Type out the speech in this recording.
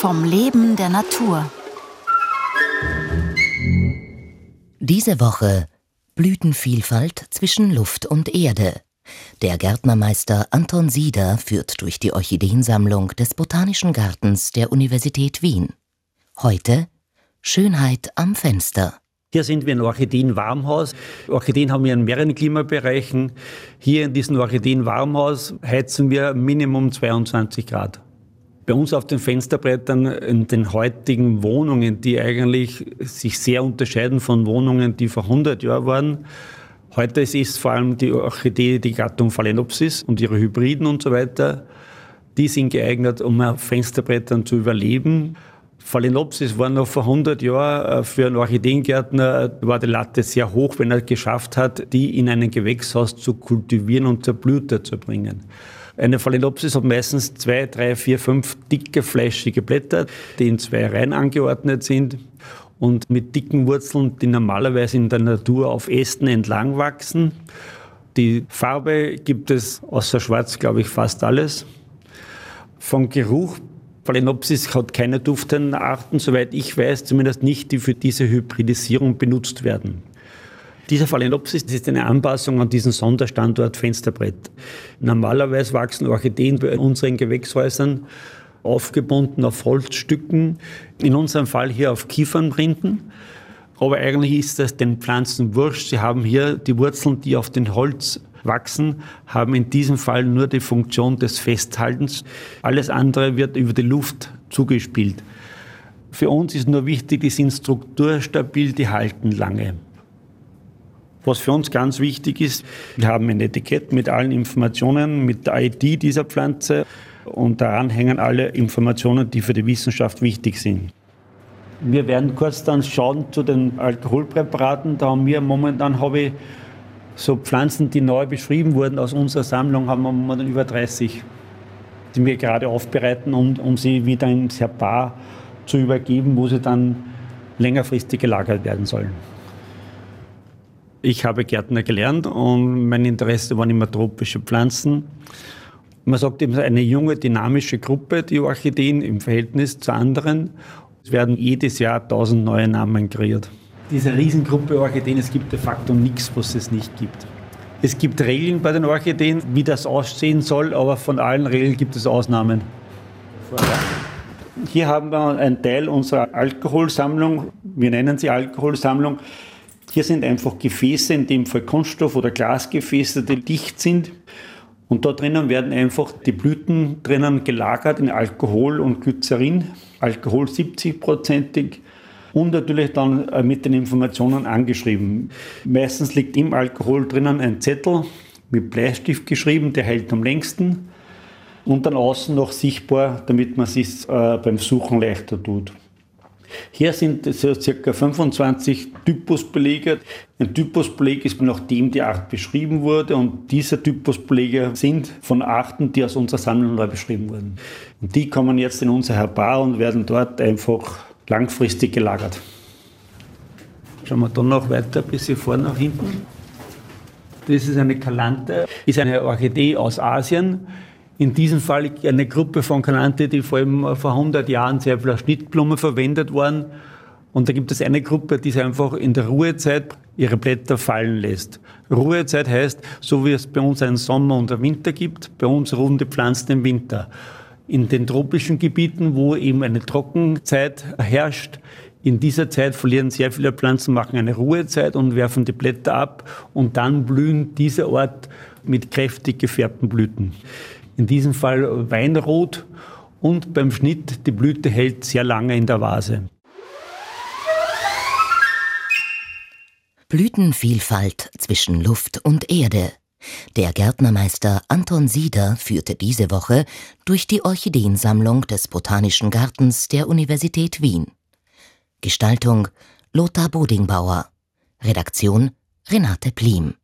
Vom Leben der Natur. Diese Woche Blütenvielfalt zwischen Luft und Erde. Der Gärtnermeister Anton Sieder führt durch die Orchideensammlung des Botanischen Gartens der Universität Wien. Heute Schönheit am Fenster. Hier sind wir in Orchideen-Warmhaus. Orchideen haben wir in mehreren Klimabereichen. Hier in diesem Orchideen-Warmhaus heizen wir Minimum 22 Grad. Bei uns auf den Fensterbrettern in den heutigen Wohnungen, die eigentlich sich sehr unterscheiden von Wohnungen, die vor 100 Jahren waren. Heute ist es vor allem die Orchidee, die Gattung Phalaenopsis und ihre Hybriden und so weiter. Die sind geeignet, um auf Fensterbrettern zu überleben. Phalaenopsis war noch vor 100 Jahren äh, für einen Orchideengärtner war die Latte sehr hoch, wenn er geschafft hat, die in einem Gewächshaus zu kultivieren und zur Blüte zu bringen. Eine Phalaenopsis hat meistens zwei, drei, vier, fünf dicke, fleischige Blätter, die in zwei Reihen angeordnet sind und mit dicken Wurzeln, die normalerweise in der Natur auf Ästen entlang wachsen. Die Farbe gibt es außer Schwarz, glaube ich, fast alles. Vom Geruch Phalaenopsis hat keine duftenden Arten, soweit ich weiß, zumindest nicht, die für diese Hybridisierung benutzt werden. Dieser Phalaenopsis ist eine Anpassung an diesen Sonderstandort Fensterbrett. Normalerweise wachsen Orchideen bei unseren Gewächshäusern aufgebunden auf Holzstücken, in unserem Fall hier auf Kiefernrinden. Aber eigentlich ist das den Pflanzen wurscht. Sie haben hier die Wurzeln, die auf dem Holz wachsen, haben in diesem Fall nur die Funktion des Festhaltens. Alles andere wird über die Luft zugespielt. Für uns ist nur wichtig, die sind strukturstabil, die halten lange. Was für uns ganz wichtig ist, wir haben ein Etikett mit allen Informationen, mit der ID dieser Pflanze und daran hängen alle Informationen, die für die Wissenschaft wichtig sind. Wir werden kurz dann schauen zu den Alkoholpräparaten. Da haben wir momentan habe ich so Pflanzen, die neu beschrieben wurden aus unserer Sammlung, haben wir momentan über 30, die wir gerade aufbereiten, um, um sie wieder ins Herbar zu übergeben, wo sie dann längerfristig gelagert werden sollen. Ich habe Gärtner gelernt und mein Interesse waren immer tropische Pflanzen. Man sagt eben eine junge, dynamische Gruppe, die Orchideen im Verhältnis zu anderen. Es werden jedes Jahr tausend neue Namen kreiert. Diese Riesengruppe Orchideen, es gibt de facto nichts, was es nicht gibt. Es gibt Regeln bei den Orchideen, wie das aussehen soll, aber von allen Regeln gibt es Ausnahmen. Hier haben wir einen Teil unserer Alkoholsammlung. Wir nennen sie Alkoholsammlung. Hier sind einfach Gefäße, in dem Fall Kunststoff- oder Glasgefäße, die dicht sind. Und da drinnen werden einfach die Blüten drinnen gelagert in Alkohol und Glycerin, Alkohol 70-prozentig und natürlich dann äh, mit den Informationen angeschrieben. Meistens liegt im Alkohol drinnen ein Zettel mit Bleistift geschrieben, der hält am längsten und dann außen noch sichtbar, damit man es äh, beim Suchen leichter tut. Hier sind so circa 25 Typusbelege. Ein Typusbeleg ist nachdem die Art beschrieben wurde und diese Typusbelege sind von Arten, die aus unserer Sammlung neu beschrieben wurden. Und die kommen jetzt in unser Herbar und werden dort einfach langfristig gelagert. Schauen wir dann noch weiter, ein bisschen vorne nach hinten. Das ist eine Kalante, ist eine Orchidee aus Asien in diesem Fall eine Gruppe von Kanante, die vor allem vor 100 Jahren sehr viel als Schnittblume verwendet waren. Und da gibt es eine Gruppe, die sich einfach in der Ruhezeit ihre Blätter fallen lässt. Ruhezeit heißt, so wie es bei uns einen Sommer und einen Winter gibt, bei uns ruhen die Pflanzen im Winter. In den tropischen Gebieten, wo eben eine Trockenzeit herrscht, in dieser Zeit verlieren sehr viele Pflanzen, machen eine Ruhezeit und werfen die Blätter ab und dann blühen diese Ort mit kräftig gefärbten Blüten in diesem Fall Weinrot und beim Schnitt die Blüte hält sehr lange in der Vase. Blütenvielfalt zwischen Luft und Erde. Der Gärtnermeister Anton Sieder führte diese Woche durch die Orchideensammlung des Botanischen Gartens der Universität Wien. Gestaltung Lothar Bodingbauer. Redaktion Renate Plim